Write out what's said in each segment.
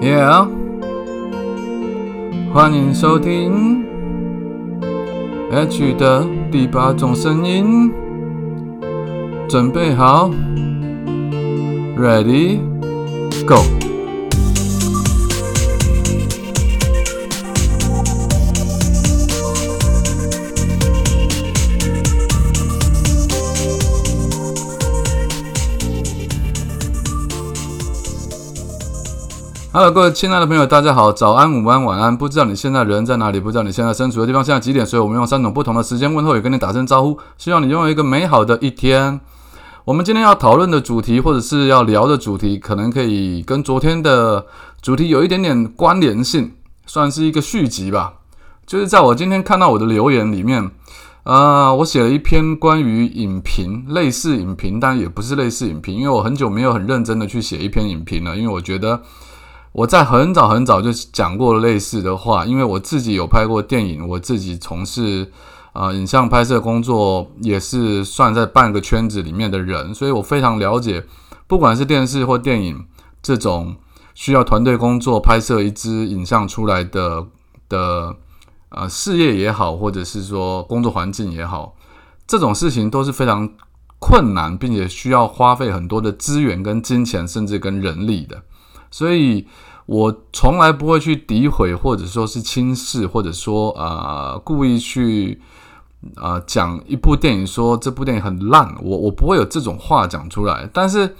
Yeah，欢迎收听 H 的第八种声音，准备好，Ready Go 好了各位亲爱的朋友，大家好，早安、午安、晚安。不知道你现在人在哪里？不知道你现在身处的地方现在几点？所以我们用三种不同的时间问候，也跟你打声招呼。希望你拥有一个美好的一天。我们今天要讨论的主题，或者是要聊的主题，可能可以跟昨天的主题有一点点关联性，算是一个续集吧。就是在我今天看到我的留言里面，呃，我写了一篇关于影评，类似影评，但也不是类似影评，因为我很久没有很认真的去写一篇影评了，因为我觉得。我在很早很早就讲过类似的话，因为我自己有拍过电影，我自己从事啊影像拍摄工作，也是算在半个圈子里面的人，所以我非常了解，不管是电视或电影这种需要团队工作拍摄一支影像出来的的呃事业也好，或者是说工作环境也好，这种事情都是非常困难，并且需要花费很多的资源跟金钱，甚至跟人力的。所以，我从来不会去诋毁，或者说是轻视，或者说呃故意去啊讲一部电影，说这部电影很烂，我我不会有这种话讲出来。但是，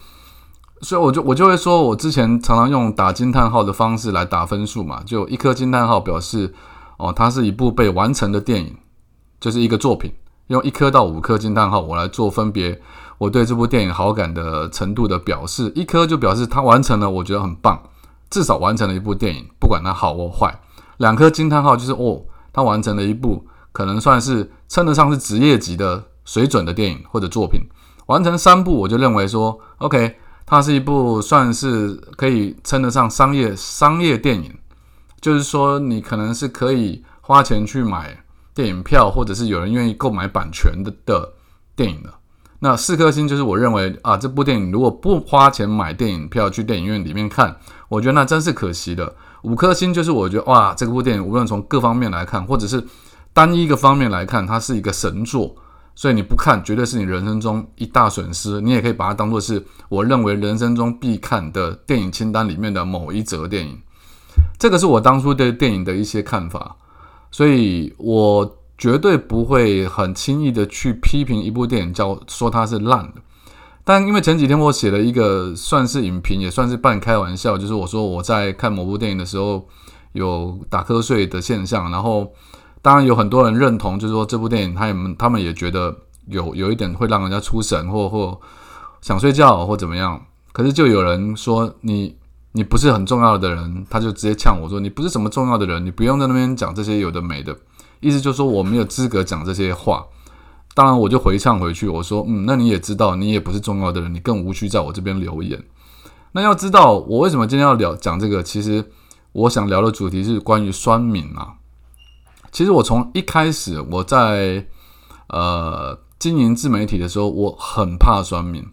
所以我就我就会说，我之前常常用打惊叹号的方式来打分数嘛，就一颗惊叹号表示哦，它是一部被完成的电影，就是一个作品，用一颗到五颗惊叹号，我来做分别。我对这部电影好感的程度的表示，一颗就表示它完成了，我觉得很棒，至少完成了一部电影，不管它好或坏。两颗惊叹号就是哦，它完成了一部可能算是称得上是职业级的水准的电影或者作品。完成三部，我就认为说，OK，它是一部算是可以称得上商业商业电影，就是说你可能是可以花钱去买电影票，或者是有人愿意购买版权的的电影的。那四颗星就是我认为啊，这部电影如果不花钱买电影票去电影院里面看，我觉得那真是可惜的。五颗星就是我觉得哇，这部电影无论从各方面来看，或者是单一个方面来看，它是一个神作，所以你不看绝对是你人生中一大损失。你也可以把它当做是我认为人生中必看的电影清单里面的某一则电影。这个是我当初对电影的一些看法，所以我。绝对不会很轻易的去批评一部电影，叫说它是烂的。但因为前几天我写了一个算是影评，也算是半开玩笑，就是我说我在看某部电影的时候有打瞌睡的现象。然后当然有很多人认同，就是说这部电影他们他们也觉得有有一点会让人家出神，或或想睡觉或怎么样。可是就有人说你你不是很重要的人，他就直接呛我说你不是什么重要的人，你不用在那边讲这些有的没的。意思就是说我没有资格讲这些话，当然我就回唱回去，我说嗯，那你也知道，你也不是重要的人，你更无需在我这边留言。那要知道我为什么今天要聊讲这个，其实我想聊的主题是关于酸敏啊。其实我从一开始我在呃经营自媒体的时候，我很怕酸敏，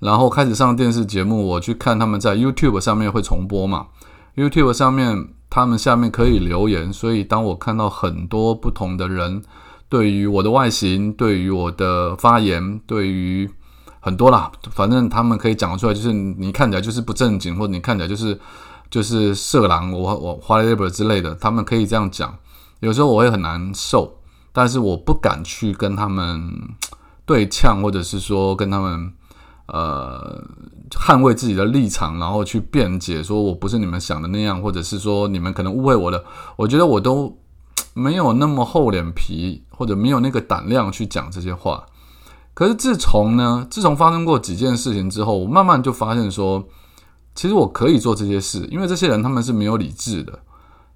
然后开始上电视节目，我去看他们在 YouTube 上面会重播嘛，YouTube 上面。他们下面可以留言，所以当我看到很多不同的人对于我的外形、对于我的发言、对于很多啦，反正他们可以讲出来，就是你看起来就是不正经，或者你看起来就是就是色狼，我我花 labor 之类的，他们可以这样讲。有时候我会很难受，但是我不敢去跟他们对呛，或者是说跟他们。呃，捍卫自己的立场，然后去辩解，说我不是你们想的那样，或者是说你们可能误会我的，我觉得我都没有那么厚脸皮，或者没有那个胆量去讲这些话。可是自从呢，自从发生过几件事情之后，我慢慢就发现说，其实我可以做这些事，因为这些人他们是没有理智的。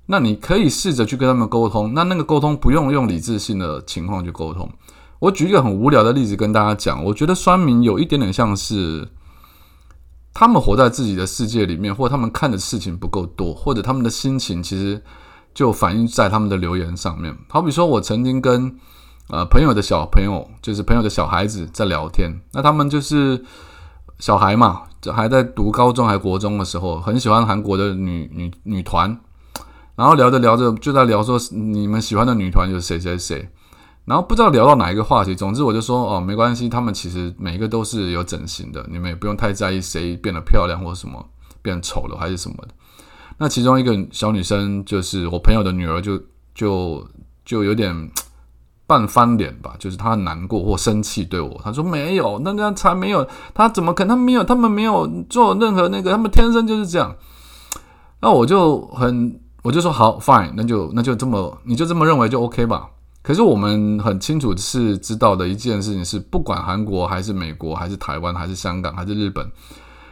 那你可以试着去跟他们沟通，那那个沟通不用用理智性的情况去沟通。我举一个很无聊的例子跟大家讲，我觉得酸民有一点点像是他们活在自己的世界里面，或者他们看的事情不够多，或者他们的心情其实就反映在他们的留言上面。好比说，我曾经跟呃朋友的小朋友，就是朋友的小孩子在聊天，那他们就是小孩嘛，就还在读高中还国中的时候，很喜欢韩国的女女女团，然后聊着聊着就在聊说你们喜欢的女团有谁谁谁，然后不知道聊到哪一个话题，总之我就说哦没关系，他们其实每一个都是有整形的，你们也不用太在意谁变得漂亮或什么变丑了还是什么的。那其中一个小女生就是我朋友的女儿，就就就有点。半翻脸吧，就是她难过或生气对我，她说没有，那那才没有，她怎么可能没有？他们没有做任何那个，他们天生就是这样。那我就很，我就说好，fine，那就那就这么，你就这么认为就 OK 吧。可是我们很清楚是知道的一件事情是，不管韩国还是美国还是台湾还是香港还是日本，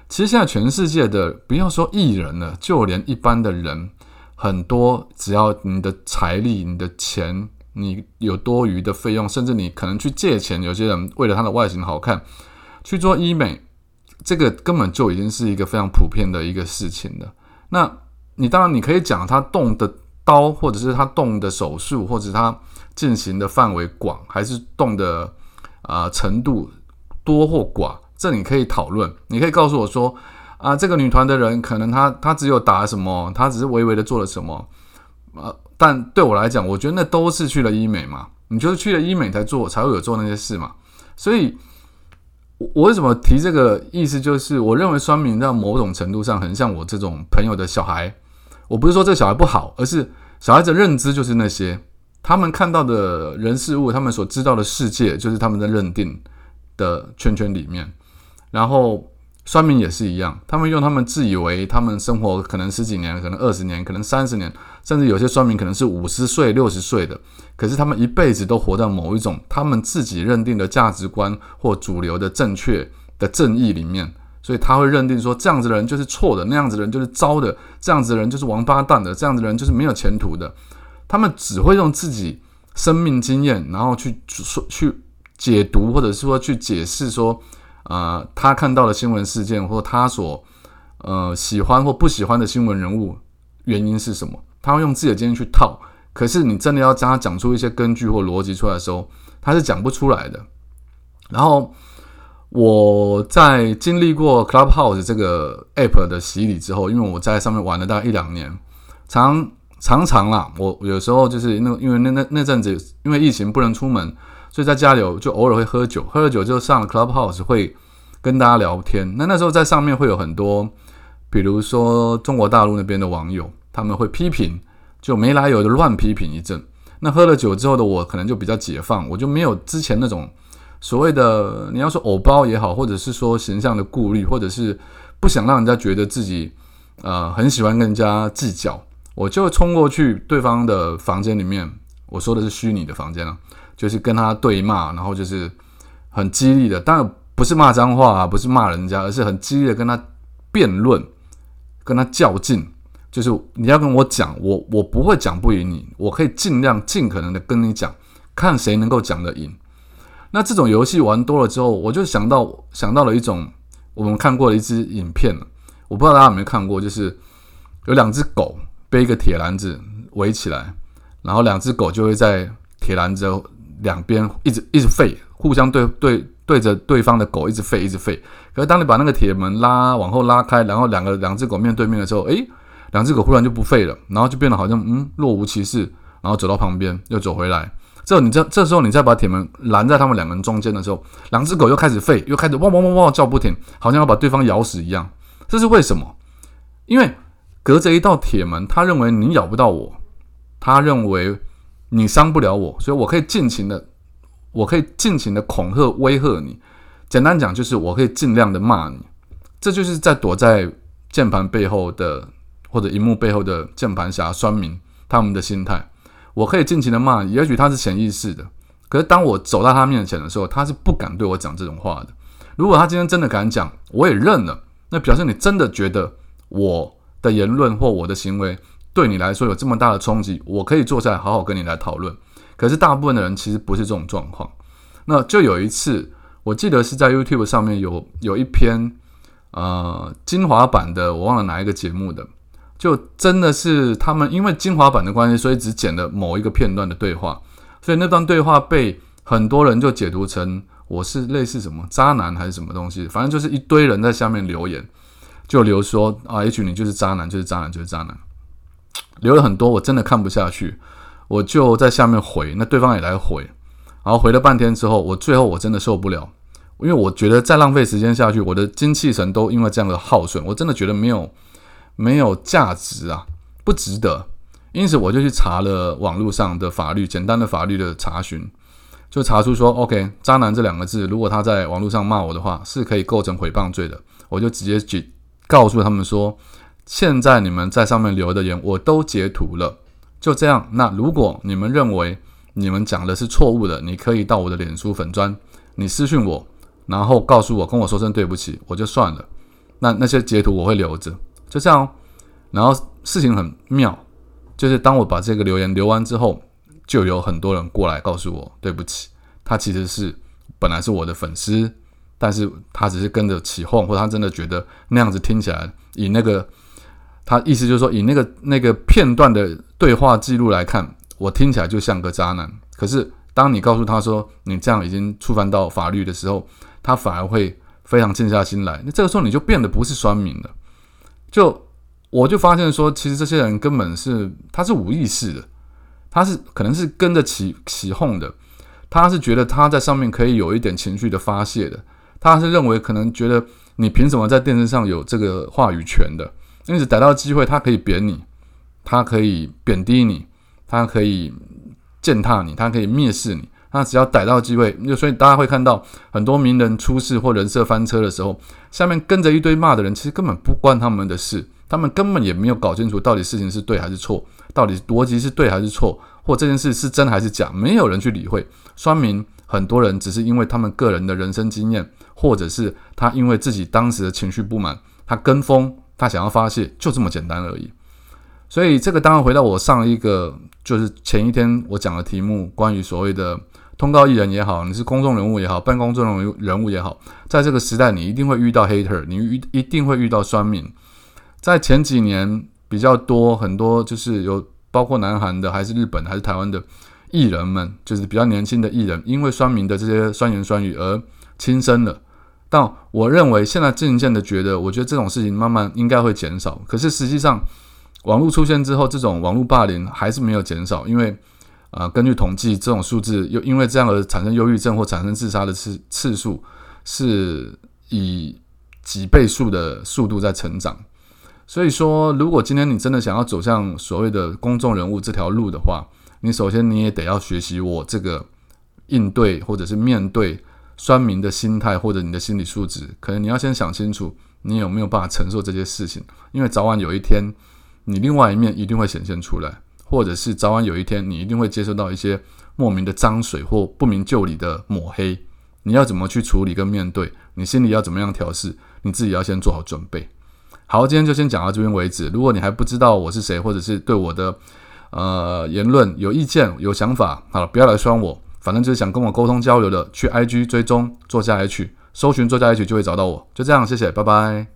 其实现在全世界的不要说艺人了，就连一般的人，很多只要你的财力、你的钱。你有多余的费用，甚至你可能去借钱。有些人为了他的外形好看去做医美，这个根本就已经是一个非常普遍的一个事情了。那你当然你可以讲他动的刀，或者是他动的手术，或者他进行的范围广，还是动的啊程度多或寡，这你可以讨论。你可以告诉我说啊，这个女团的人可能她她只有打什么，她只是微微的做了什么啊。但对我来讲，我觉得那都是去了医美嘛。你就是去了医美才做，才会有做那些事嘛。所以，我为什么提这个意思，就是我认为双明在某种程度上很像我这种朋友的小孩。我不是说这小孩不好，而是小孩子认知就是那些他们看到的人事物，他们所知道的世界，就是他们在认定的圈圈里面，然后。酸民也是一样，他们用他们自以为他们生活可能十几年，可能二十年，可能三十年，甚至有些酸民可能是五十岁、六十岁的，可是他们一辈子都活在某一种他们自己认定的价值观或主流的正确的正义里面，所以他会认定说这样子的人就是错的，那样子的人就是糟的，这样子的人就是王八蛋的，这样子的人就是没有前途的。他们只会用自己生命经验，然后去说去解读，或者是说去解释说。呃，他看到的新闻事件，或他所呃喜欢或不喜欢的新闻人物，原因是什么？他会用自己的经验去套。可是你真的要将他讲出一些根据或逻辑出来的时候，他是讲不出来的。然后我在经历过 Clubhouse 这个 App 的洗礼之后，因为我在上面玩了大概一两年，常常常啦，我有时候就是那因为那那那阵子因为疫情不能出门。所以在家里就偶尔会喝酒，喝了酒就上了 Clubhouse 会跟大家聊天。那那时候在上面会有很多，比如说中国大陆那边的网友，他们会批评，就没来由的乱批评一阵。那喝了酒之后的我，可能就比较解放，我就没有之前那种所谓的你要说偶包也好，或者是说形象的顾虑，或者是不想让人家觉得自己呃很喜欢跟人家计较，我就冲过去对方的房间里面。我说的是虚拟的房间啊。就是跟他对骂，然后就是很激烈的，当然不是骂脏话啊，不是骂人家，而是很激烈的跟他辩论，跟他较劲。就是你要跟我讲，我我不会讲不赢你，我可以尽量尽可能的跟你讲，看谁能够讲得赢。那这种游戏玩多了之后，我就想到想到了一种我们看过的一支影片我不知道大家有没有看过，就是有两只狗背一个铁篮子围起来，然后两只狗就会在铁篮子。两边一直一直吠，互相对对对着对方的狗一直吠一直吠。可是当你把那个铁门拉往后拉开，然后两个两只狗面对面的时候，诶，两只狗忽然就不吠了，然后就变得好像嗯若无其事，然后走到旁边又走回来。这你这这时候你再把铁门拦在他们两个人中间的时候，两只狗又开始吠，又开始汪汪汪汪叫不停，好像要把对方咬死一样。这是为什么？因为隔着一道铁门，他认为你咬不到我，他认为。你伤不了我，所以我可以尽情的，我可以尽情的恐吓、威吓你。简单讲，就是我可以尽量的骂你。这就是在躲在键盘背后的或者荧幕背后的键盘侠、酸民他们的心态。我可以尽情的骂你，也许他是潜意识的。可是当我走到他面前的时候，他是不敢对我讲这种话的。如果他今天真的敢讲，我也认了。那表示你真的觉得我的言论或我的行为。对你来说有这么大的冲击，我可以坐下来好好跟你来讨论。可是大部分的人其实不是这种状况。那就有一次，我记得是在 YouTube 上面有有一篇呃精华版的，我忘了哪一个节目的，就真的是他们因为精华版的关系，所以只剪了某一个片段的对话，所以那段对话被很多人就解读成我是类似什么渣男还是什么东西，反正就是一堆人在下面留言，就留说啊，H 你就是渣男，就是渣男，就是渣男，留了很多，我真的看不下去，我就在下面回，那对方也来回，然后回了半天之后，我最后我真的受不了，因为我觉得再浪费时间下去，我的精气神都因为这样的耗损，我真的觉得没有没有价值啊，不值得，因此我就去查了网络上的法律，简单的法律的查询。就查出说，OK，渣男这两个字，如果他在网络上骂我的话，是可以构成诽谤罪的。我就直接举告诉他们说，现在你们在上面留的言我都截图了，就这样。那如果你们认为你们讲的是错误的，你可以到我的脸书粉砖，你私讯我，然后告诉我，跟我说声对不起，我就算了。那那些截图我会留着，就这样。然后事情很妙，就是当我把这个留言留完之后。就有很多人过来告诉我，对不起，他其实是本来是我的粉丝，但是他只是跟着起哄，或者他真的觉得那样子听起来，以那个他意思就是说，以那个那个片段的对话记录来看，我听起来就像个渣男。可是当你告诉他说你这样已经触犯到法律的时候，他反而会非常静下心来。那这个时候你就变得不是酸民了。就我就发现说，其实这些人根本是他是无意识的。他是可能是跟着起起哄的，他是觉得他在上面可以有一点情绪的发泄的，他是认为可能觉得你凭什么在电视上有这个话语权的，因此逮到机会他可以贬你，他可以贬低你，他可以践踏你，他可以蔑视你，他只要逮到机会，就所以大家会看到很多名人出事或人设翻车的时候，下面跟着一堆骂的人，其实根本不关他们的事。他们根本也没有搞清楚到底事情是对还是错，到底逻辑是对还是错，或这件事是真还是假，没有人去理会。说明很多人只是因为他们个人的人生经验，或者是他因为自己当时的情绪不满，他跟风，他想要发泄，就这么简单而已。所以这个当然回到我上一个，就是前一天我讲的题目，关于所谓的通告艺人也好，你是公众人物也好，办公众人物人物也好，在这个时代，你一定会遇到 hater，你遇一定会遇到酸民。在前几年比较多很多，就是有包括南韩的，还是日本，还是台湾的艺人们，就是比较年轻的艺人，因为酸民的这些酸言酸语而轻生了。但我认为现在渐渐的觉得，我觉得这种事情慢慢应该会减少。可是实际上，网络出现之后，这种网络霸凌还是没有减少，因为啊，根据统计，这种数字又因为这样而产生忧郁症或产生自杀的次次数，是以几倍数的速度在成长。所以说，如果今天你真的想要走向所谓的公众人物这条路的话，你首先你也得要学习我这个应对或者是面对酸民的心态，或者你的心理素质。可能你要先想清楚，你有没有办法承受这些事情，因为早晚有一天，你另外一面一定会显现出来，或者是早晚有一天，你一定会接受到一些莫名的脏水或不明就里的抹黑。你要怎么去处理跟面对？你心里要怎么样调试？你自己要先做好准备。好，今天就先讲到这边为止。如果你还不知道我是谁，或者是对我的呃言论有意见、有想法，好了，不要来酸我。反正就是想跟我沟通交流的，去 IG 追踪作家 H，搜寻作家 H 就会找到我。就这样，谢谢，拜拜。